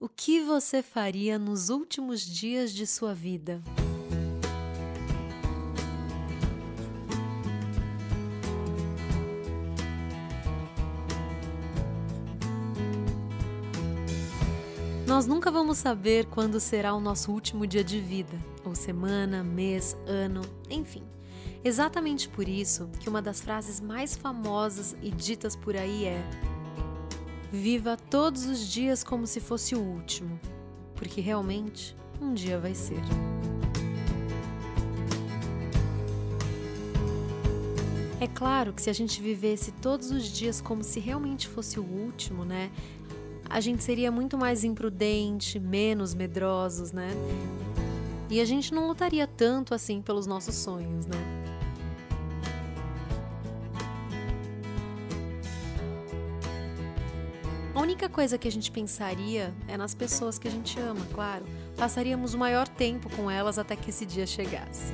O que você faria nos últimos dias de sua vida? Nós nunca vamos saber quando será o nosso último dia de vida, ou semana, mês, ano, enfim. Exatamente por isso que uma das frases mais famosas e ditas por aí é: Viva todos os dias como se fosse o último, porque realmente um dia vai ser. É claro que se a gente vivesse todos os dias como se realmente fosse o último, né? A gente seria muito mais imprudente, menos medrosos, né? E a gente não lutaria tanto assim pelos nossos sonhos, né? Única coisa que a gente pensaria é nas pessoas que a gente ama, claro. Passaríamos o maior tempo com elas até que esse dia chegasse.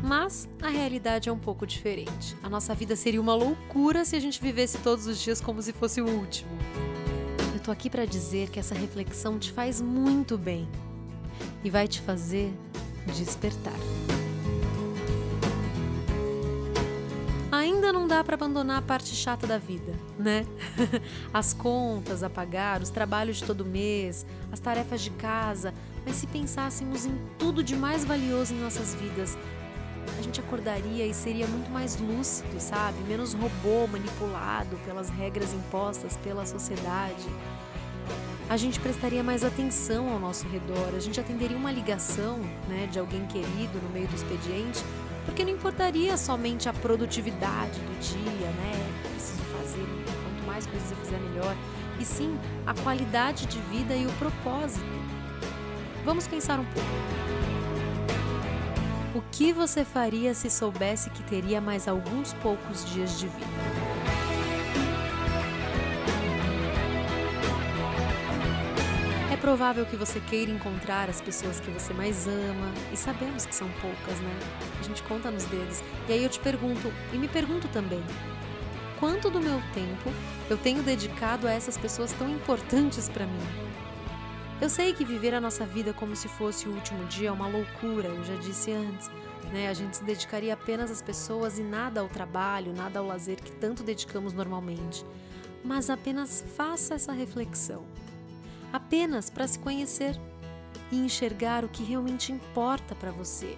Mas a realidade é um pouco diferente. A nossa vida seria uma loucura se a gente vivesse todos os dias como se fosse o último. Eu tô aqui para dizer que essa reflexão te faz muito bem e vai te fazer despertar. Dá para abandonar a parte chata da vida, né? As contas a pagar, os trabalhos de todo mês, as tarefas de casa, mas se pensássemos em tudo de mais valioso em nossas vidas, a gente acordaria e seria muito mais lúcido, sabe? Menos robô manipulado pelas regras impostas pela sociedade. A gente prestaria mais atenção ao nosso redor, a gente atenderia uma ligação, né, de alguém querido no meio do expediente porque não importaria somente a produtividade do dia, né? Preciso fazer, quanto mais coisas eu fizer, melhor. E sim a qualidade de vida e o propósito. Vamos pensar um pouco. O que você faria se soubesse que teria mais alguns poucos dias de vida? Provável que você queira encontrar as pessoas que você mais ama, e sabemos que são poucas, né? A gente conta nos dedos. E aí eu te pergunto, e me pergunto também, quanto do meu tempo eu tenho dedicado a essas pessoas tão importantes para mim? Eu sei que viver a nossa vida como se fosse o último dia é uma loucura, eu já disse antes. Né? A gente se dedicaria apenas às pessoas e nada ao trabalho, nada ao lazer que tanto dedicamos normalmente. Mas apenas faça essa reflexão apenas para se conhecer e enxergar o que realmente importa para você,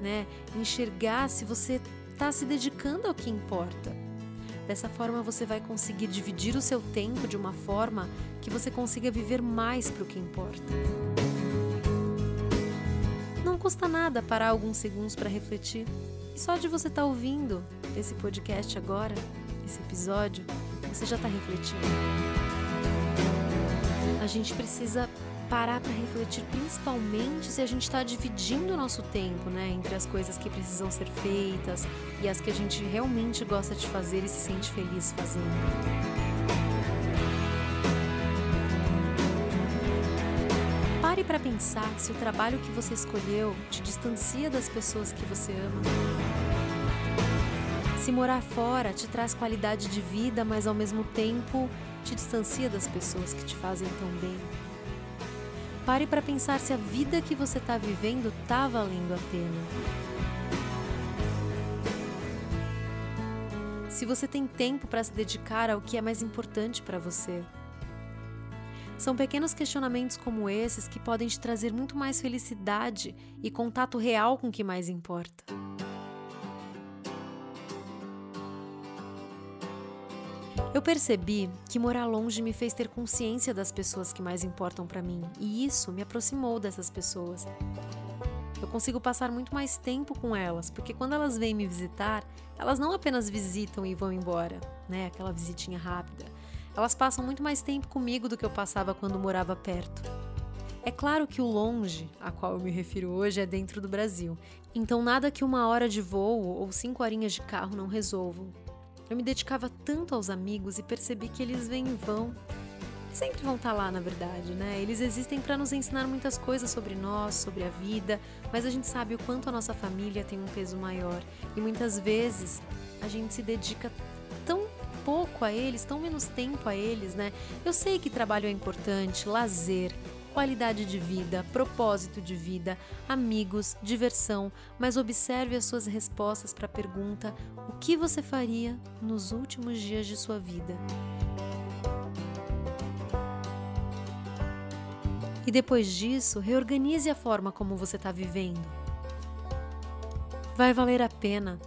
né? Enxergar se você está se dedicando ao que importa. Dessa forma você vai conseguir dividir o seu tempo de uma forma que você consiga viver mais para o que importa. Não custa nada parar alguns segundos para refletir. E só de você estar tá ouvindo esse podcast agora, esse episódio, você já está refletindo a gente precisa parar para refletir, principalmente se a gente está dividindo o nosso tempo, né, entre as coisas que precisam ser feitas e as que a gente realmente gosta de fazer e se sente feliz fazendo. Pare para pensar se o trabalho que você escolheu te distancia das pessoas que você ama. Se morar fora te traz qualidade de vida, mas ao mesmo tempo te distancia das pessoas que te fazem tão bem. Pare para pensar se a vida que você está vivendo está valendo a pena. Se você tem tempo para se dedicar ao que é mais importante para você. São pequenos questionamentos como esses que podem te trazer muito mais felicidade e contato real com o que mais importa. Eu percebi que morar longe me fez ter consciência das pessoas que mais importam para mim, e isso me aproximou dessas pessoas. Eu consigo passar muito mais tempo com elas, porque quando elas vêm me visitar, elas não apenas visitam e vão embora, né? Aquela visitinha rápida. Elas passam muito mais tempo comigo do que eu passava quando morava perto. É claro que o longe, a qual eu me refiro hoje, é dentro do Brasil. Então nada que uma hora de voo ou cinco horinhas de carro não resolvam. Eu me dedicava tanto aos amigos e percebi que eles vêm e vão. Sempre vão estar tá lá, na verdade, né? Eles existem para nos ensinar muitas coisas sobre nós, sobre a vida, mas a gente sabe o quanto a nossa família tem um peso maior e muitas vezes a gente se dedica tão pouco a eles, tão menos tempo a eles, né? Eu sei que trabalho é importante, lazer, qualidade de vida, propósito de vida, amigos, diversão, mas observe as suas respostas para a pergunta: o que você faria nos últimos dias de sua vida? E depois disso, reorganize a forma como você está vivendo. Vai valer a pena.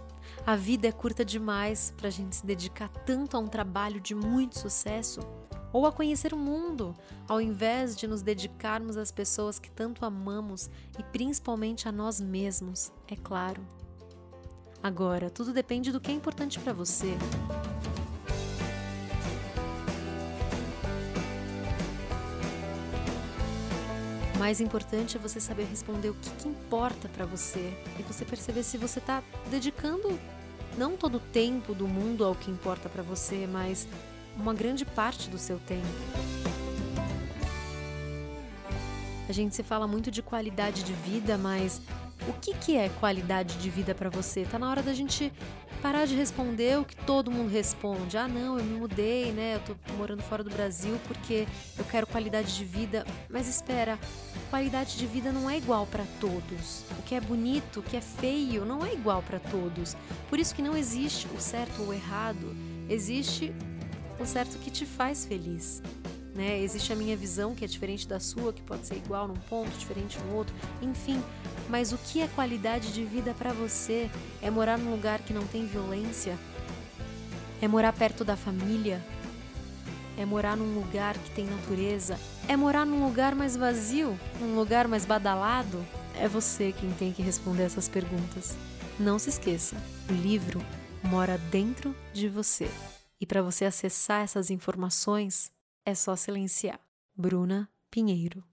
A vida é curta demais para a gente se dedicar tanto a um trabalho de muito sucesso ou a conhecer o mundo, ao invés de nos dedicarmos às pessoas que tanto amamos e principalmente a nós mesmos, é claro. Agora, tudo depende do que é importante para você. Mais importante é você saber responder o que, que importa para você e você perceber se você está dedicando não todo o tempo do mundo ao que importa para você, mas uma grande parte do seu tempo. A gente se fala muito de qualidade de vida, mas o que, que é qualidade de vida para você? Tá na hora da gente parar de responder o que todo mundo responde. Ah, não, eu me mudei, né? Eu tô morando fora do Brasil porque eu quero qualidade de vida. Mas espera, qualidade de vida não é igual para todos. O que é bonito, o que é feio, não é igual para todos. Por isso que não existe o certo ou o errado. Existe o certo que te faz feliz. Né? Existe a minha visão que é diferente da sua, que pode ser igual num ponto, diferente no outro, enfim. Mas o que é qualidade de vida para você? É morar num lugar que não tem violência? É morar perto da família? É morar num lugar que tem natureza? É morar num lugar mais vazio? Num lugar mais badalado? É você quem tem que responder essas perguntas. Não se esqueça, o livro mora dentro de você. E para você acessar essas informações, é só silenciar. Bruna Pinheiro